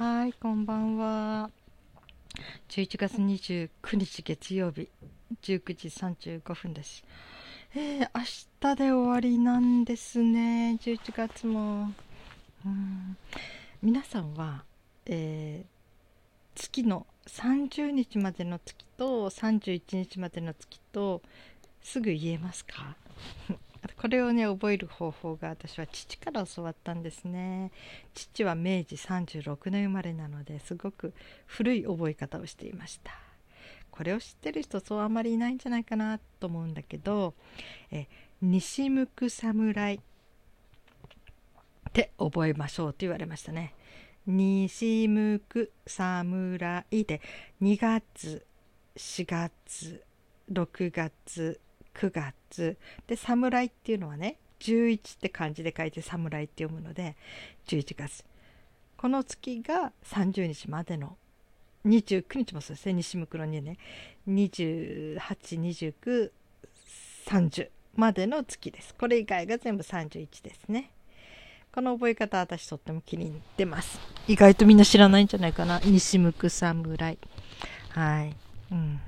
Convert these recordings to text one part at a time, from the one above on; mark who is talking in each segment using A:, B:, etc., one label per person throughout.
A: はい、こんばんは。11月29日月曜日、19時35分です。えー、明日で終わりなんですね、11月も。うん皆さんは、えー、月の30日までの月と31日までの月とすぐ言えますか？これをね覚える方法が私は父から教わったんですね。父は明治36年生まれなのですごく古い覚え方をしていました。これを知ってる人そうあんまりいないんじゃないかなと思うんだけどえ西向く侍って覚えましょうと言われましたね。西向く侍で2月4月6月9月。で侍っていうのはね11って漢字で書いて侍って読むので11月。この月が30日までの29日もそうですね。西向くのにね。282930までの月です。これ以外が全部31ですね。この覚え方私とっても気に入ってます。意外とみんな知らないんじゃないかな。西向く侍はい。うん。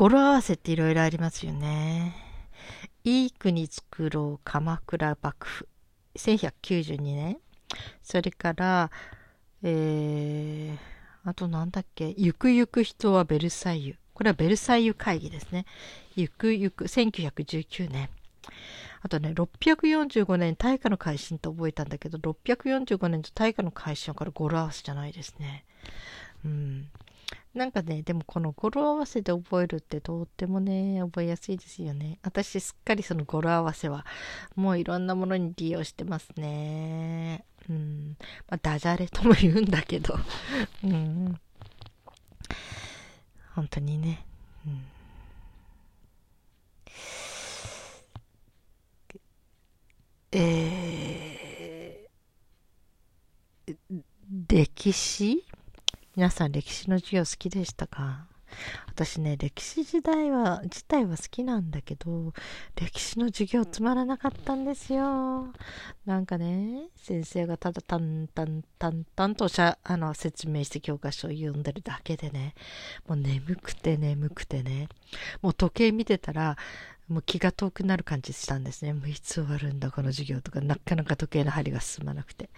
A: 語呂合わせっていろいろありますよね。いい国作ろう鎌倉幕府。1192年。それから、えー、あとなんだっけ、ゆくゆく人はベルサイユ。これはベルサイユ会議ですね。ゆくゆく、1919年。あとね、645年大化の改新と覚えたんだけど、645年と大化の改新はこれ語呂合わせじゃないですね。うん。なんかね、でもこの語呂合わせで覚えるってとってもね、覚えやすいですよね。私すっかりその語呂合わせはもういろんなものに利用してますね。うん。まあ、ダジャレとも言うんだけど。うん。本当にね。うん。えー、歴史？皆さん歴史の授業好きでしたか？私ね、歴史時代は、自体は好きなんだけど、歴史の授業つまらなかったんですよ。なんかね、先生がただ淡々淡々としゃあの説明して教科書を読んでるだけでね、もう眠くて眠くてね、もう時計見てたら、もう気が遠くなる感じしたんですね。もういつ終わるんだ、この授業とか、なかなか時計の針が進まなくて。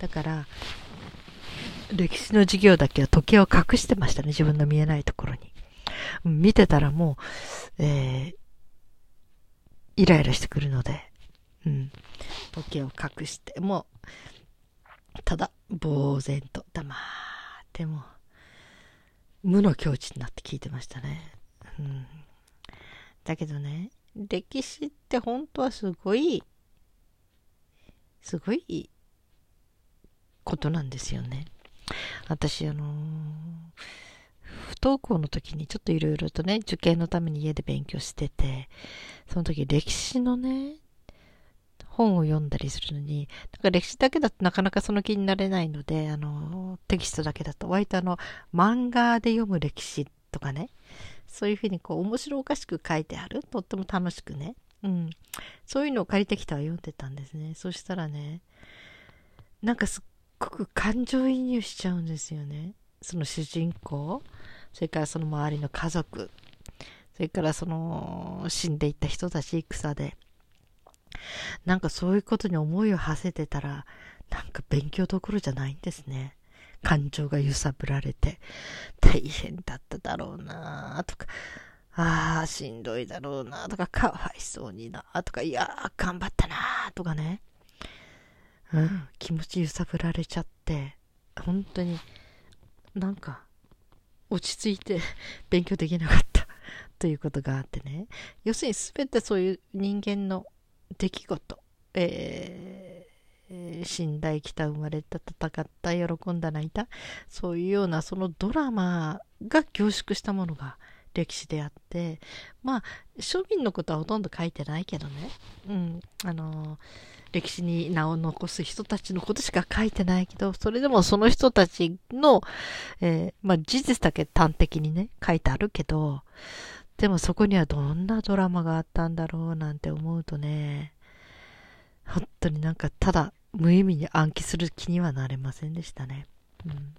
A: だから、歴史の授業だけは時計を隠してましたね、自分の見えないところに。見てたらもう、えー、イライラしてくるので、うん、時計を隠して、もう、ただ、呆然と黙っても、無の境地になって聞いてましたね。うん、だけどね、歴史って本当はすごい、すごいことなんですよね。私、あのー、不登校の時にちょっといろいろとね、受験のために家で勉強してて、その時歴史のね、本を読んだりするのに、なんか歴史だけだとなかなかその気になれないので、あの、テキストだけだと、割とあの、漫画で読む歴史とかね、そういうふうにこう、面白おかしく書いてある、とっても楽しくね、うん。そういうのを借りてきては読んでたんですね。そしたらね、なんかすごく感情移入しちゃうんですよね。その主人公、それからその周りの家族、それからその死んでいった人たち戦で。なんかそういうことに思いを馳せてたら、なんか勉強どころじゃないんですね。感情が揺さぶられて、大変だっただろうなとか、ああ、しんどいだろうなとか、かわいそうになとか、いやー、頑張ったなとかね。うん、気持ち揺さぶられちゃって、本当になんか落ち着いて 勉強できなかったということがあってね。要するに全てそういう人間の出来事、えー、死んだ、生きた、生まれた、戦った、喜んだ、泣いた、そういうようなそのドラマが凝縮したものが歴史であって、まあ、庶民のことはほとんど書いてないけどね。うん、あの歴史に名を残す人たちのことしか書いてないけど、それでもその人たちの、えー、まあ事実だけ端的にね、書いてあるけど、でもそこにはどんなドラマがあったんだろうなんて思うとね、本当になんかただ無意味に暗記する気にはなれませんでしたね。うん。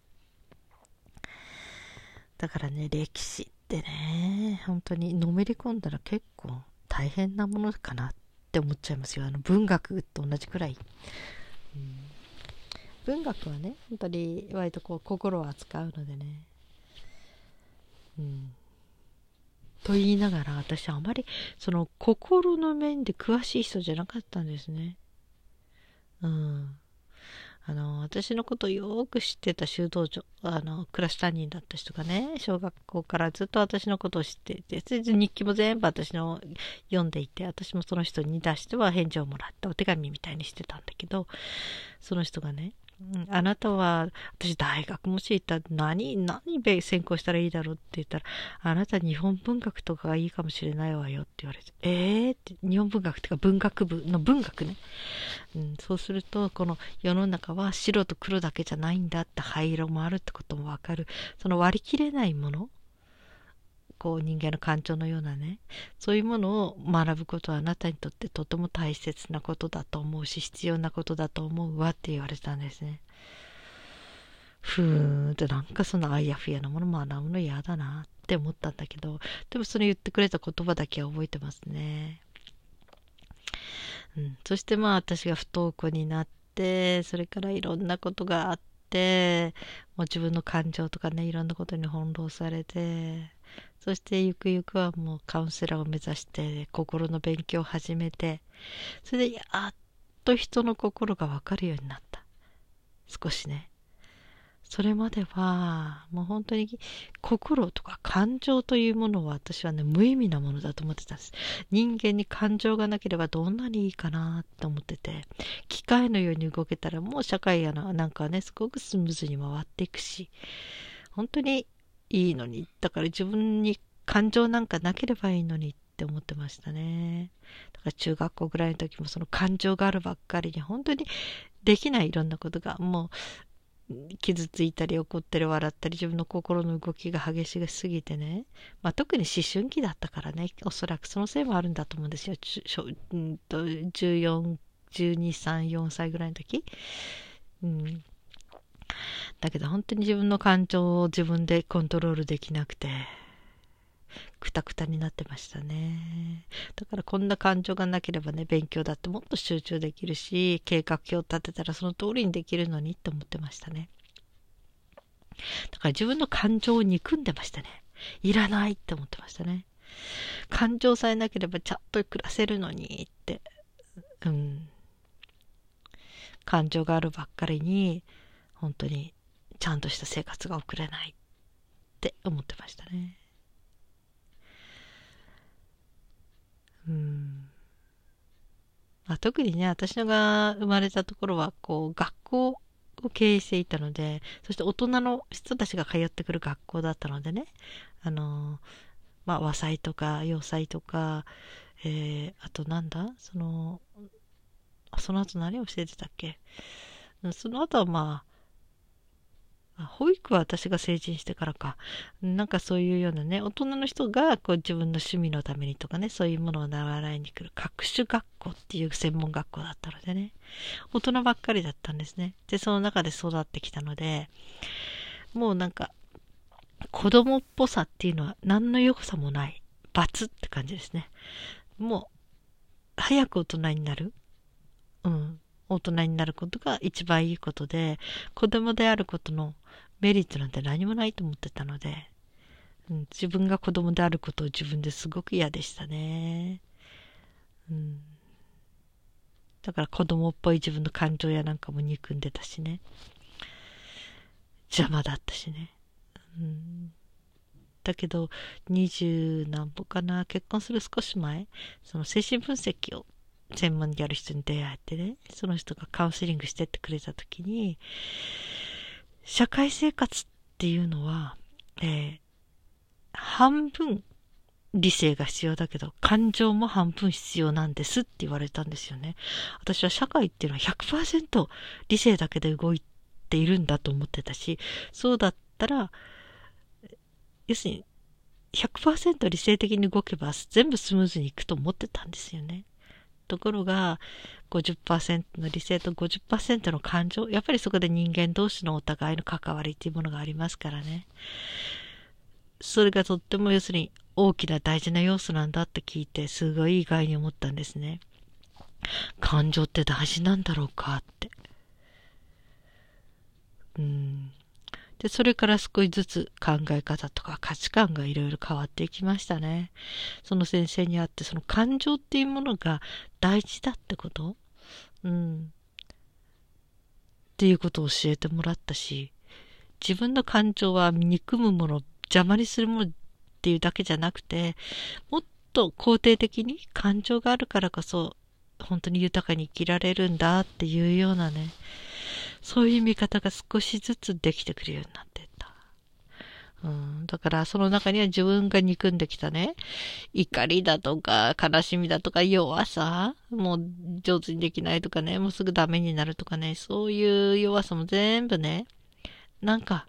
A: だからね、歴史ってね、本当にのめり込んだら結構大変なものかなって思っちゃいますよ。あの文学と同じくらい。うん、文学はね、本当に割とこう心を扱うのでね。うん。と言いながら私あまりその心の面で詳しい人じゃなかったんですね。うん。あの、私のことをよく知ってた修道長、あの、クラス担任だった人がね、小学校からずっと私のことを知っていて、日記も全部私の読んでいて、私もその人に出しては返事をもらったお手紙みたいにしてたんだけど、その人がね、あなたは、私大学もし行ったら何、何専攻したらいいだろうって言ったら、あなた日本文学とかがいいかもしれないわよって言われて、えーって、日本文学っていうか文学部の文学ね。うん、そうすると、この世の中は白と黒だけじゃないんだって灰色もあるってこともわかる。その割り切れないものこう人間の感情のようなねそういうものを学ぶことはあなたにとってとても大切なことだと思うし必要なことだと思うわって言われたんですね。ふーんとなんかそのあやふやなもの学ぶの嫌だなって思ったんだけどでもその言ってくれた言葉だけは覚えてますね。うん、そしてまあ私が不登校になってそれからいろんなことがあってもう自分の感情とかねいろんなことに翻弄されてそしてゆくゆくはもうカウンセラーを目指して心の勉強を始めて、それでやっと人の心がわかるようになった。少しね。それまでは、もう本当に心とか感情というものは私はね、無意味なものだと思ってたんです。人間に感情がなければどんなにいいかなって思ってて、機械のように動けたらもう社会やな、なんかね、すごくスムーズに回っていくし、本当にいいのに。だから自分に感情なんかなければいいのにって思ってましたね。だから中学校ぐらいの時もその感情があるばっかりに本当にできないいろんなことがもう傷ついたり怒ったり笑ったり自分の心の動きが激しすぎてね、まあ、特に思春期だったからね。おそらくそのせいもあるんだと思うんですよ。14、12、3、4歳ぐらいの時、うん、だけど本当に自分の感情を自分でコントロールできなくて、くたくたになってましたね。だからこんな感情がなければね、勉強だってもっと集中できるし、計画表立てたらその通りにできるのにって思ってましたね。だから自分の感情を憎んでましたね。いらないって思ってましたね。感情さえなければちゃんと暮らせるのにって。うん。感情があるばっかりに、本当にちゃんとした生活が送れないって思ってましたね。うん。まあ、特にね、私のが生まれたところは、こう、学校を経営していたので、そして大人の人たちが通ってくる学校だったのでね、あの、まあ、和裁とか洋裁とか、えー、あとなんだその、その後何をしててたっけ？その後はまあ、保育は私が成人してからか。なんかそういうようなね、大人の人がこう自分の趣味のためにとかね、そういうものを習いに来る各種学校っていう専門学校だったのでね、大人ばっかりだったんですね。で、その中で育ってきたので、もうなんか、子供っぽさっていうのは何の良さもない。罰って感じですね。もう、早く大人になる。うん。大人になることが一番いいことで、子供であることのメリットなんて何もないと思ってたので、うん、自分が子供であることを自分ですごく嫌でしたね。うん、だから子供っぽい自分の感情やなんかも憎んでたしね。邪魔だったしね。うん、だけど、二十何歩かな、結婚する少し前、その精神分析を専門にやる人に出会ってね、その人がカウンセリングしてってくれた時に、社会生活っていうのは、えー、半分理性が必要だけど、感情も半分必要なんですって言われたんですよね。私は社会っていうのは100%理性だけで動いているんだと思ってたし、そうだったら、要するに100%理性的に動けば全部スムーズにいくと思ってたんですよね。ところが50%の理性と50%の感情。やっぱりそこで人間同士のお互いの関わりっていうものがありますからね。それがとっても要するに大きな大事な要素なんだって聞いて、すごい意外に思ったんですね。感情って大事なんだろうかって。うん。で、それから少しずつ考え方とか価値観がいろいろ変わっていきましたね。その先生に会って、その感情っていうものが大事だってこと？うん。っていうことを教えてもらったし、自分の感情は憎むもの、邪魔にするものっていうだけじゃなくて、もっと肯定的に感情があるからこそ、本当に豊かに生きられるんだっていうようなね、そういう見方が少しずつできてくるようになってった。うん、だからその中には自分が憎んできたね、怒りだとか悲しみだとか弱さ、もう上手にできないとかね、もうすぐダメになるとかね、そういう弱さも全部ね、なんか、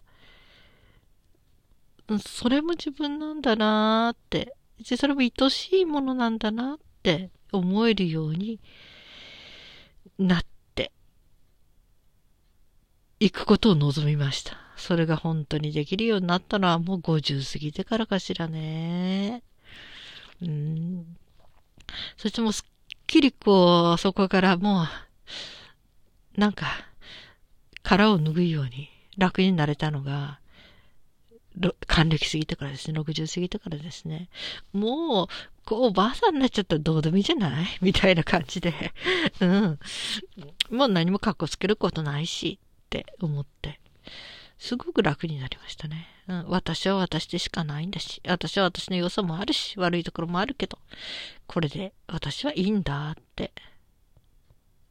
A: それも自分なんだなーって、それも愛しいものなんだなっって思えるようになっ行くことを望みました。それが本当にできるようになったのはもう50過ぎてからかしらね。うん。そしてもうすっきりこう、そこからもう、なんか、殻を脱ぐように楽になれたのが、還暦過ぎてからですね、60過ぎてからですね。もう、こう、おばあさんになっちゃったらどうでもいいじゃない？みたいな感じで。うん。もう何も格好つけることないし、って思って、すごく楽になりましたね。うん、私は私でしかないんだし、私は私の良さもあるし、悪いところもあるけど、これで私はいいんだって、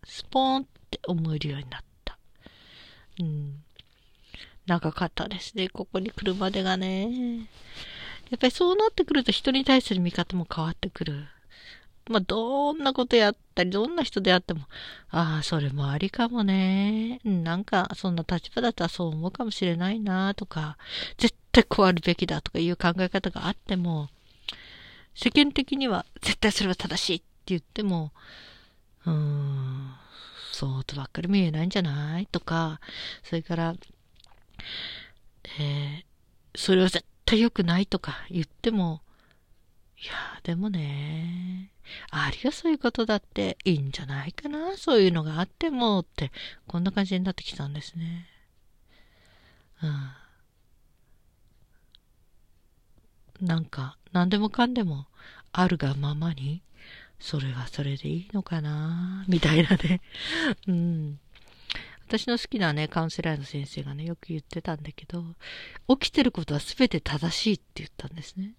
A: スポーンって思えるようになった。うん。長かったですね、ここに来るまでがね。やっぱりそうなってくると人に対する見方も変わってくる。まあ、どんなことやったり、どんな人であっても、ああ、それもありかもね。なんか、そんな立場だったらそう思うかもしれないな、とか、絶対こうあるべきだとかいう考え方があっても、世間的には絶対それは正しいって言っても、うーん、そうとばっかり見えないんじゃないとか、それから、えー、それは絶対良くないとか言っても、いや、でもね、ありがそういうことだっていいんじゃないかな。そういうのがあってもって、こんな感じになってきたんですね。うん。なんか、何でもかんでも、あるがままに、それはそれでいいのかなみたいなね。うん。私の好きなね、カウンセラーの先生がね、よく言ってたんだけど、起きてることは全て正しいって言ったんですね。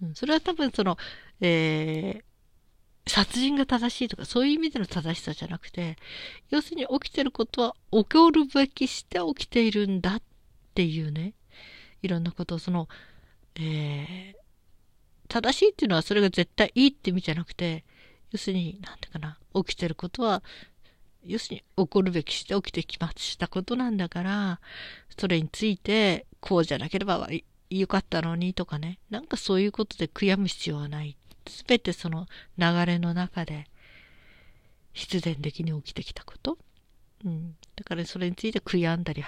A: うん、それは多分その、えー、殺人が正しいとか、そういう意味での正しさじゃなくて、要するに起きてることは起こるべきして起きているんだっていうね、いろんなことをその、えー、正しいっていうのはそれが絶対いいって意味じゃなくて、要するに、なんていうかな、起きてることは、要するに起こるべきして起きてきましたことなんだから、それについて、こうじゃなければよかったのにとかね、なんかそういうことで悔やむ必要はない。すべてその流れの中で必然的に起きてきたこと。うん。だからそれについて悔やんだり、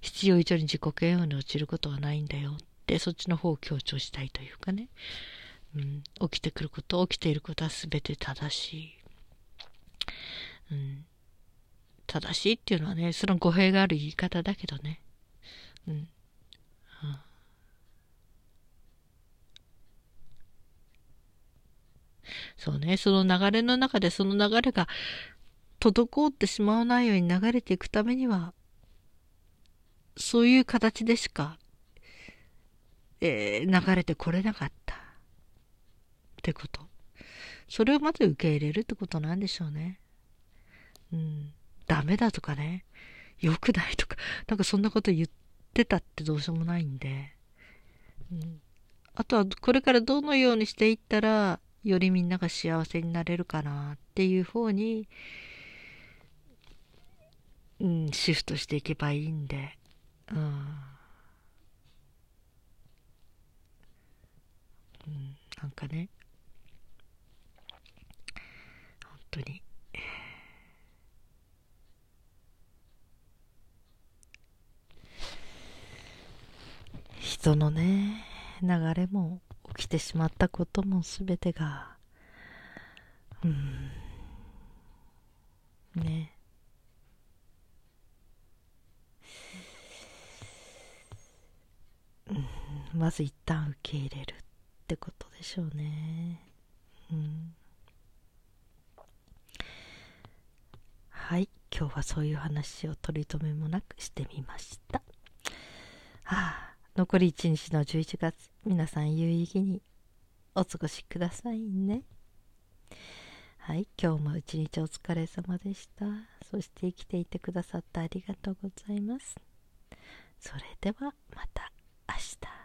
A: 必要以上に自己嫌悪に落ちることはないんだよって、そっちの方を強調したいというかね。うん。起きてくること、起きていることは全て正しい。うん。正しいっていうのはね、その語弊がある言い方だけどね。うん。そうね、その流れの中でその流れが滞ってしまわないように流れていくためには、そういう形でしか、えー、流れてこれなかったってこと。それをまず受け入れるってことなんでしょうね。うん。ダメだとかね。良くないとか、なんかそんなこと言ってたってどうしようもないんで。うん。あとはこれからどのようにしていったら、よりみんなが幸せになれるかなっていう方に、うん、シフトしていけばいいんで、うん。うん、なんかね、当に人のね流れも起きてしまったことも全てがうんね。うんまず一旦受け入れるってことでしょうね。うん。はい今日はそういう話を取り留めもなくしてみました。はあ。残り1日の11月皆さん有意義にお過ごしくださいね。はい今日も一日お疲れ様でした。そして生きていてくださってありがとうございます。それではまた明日。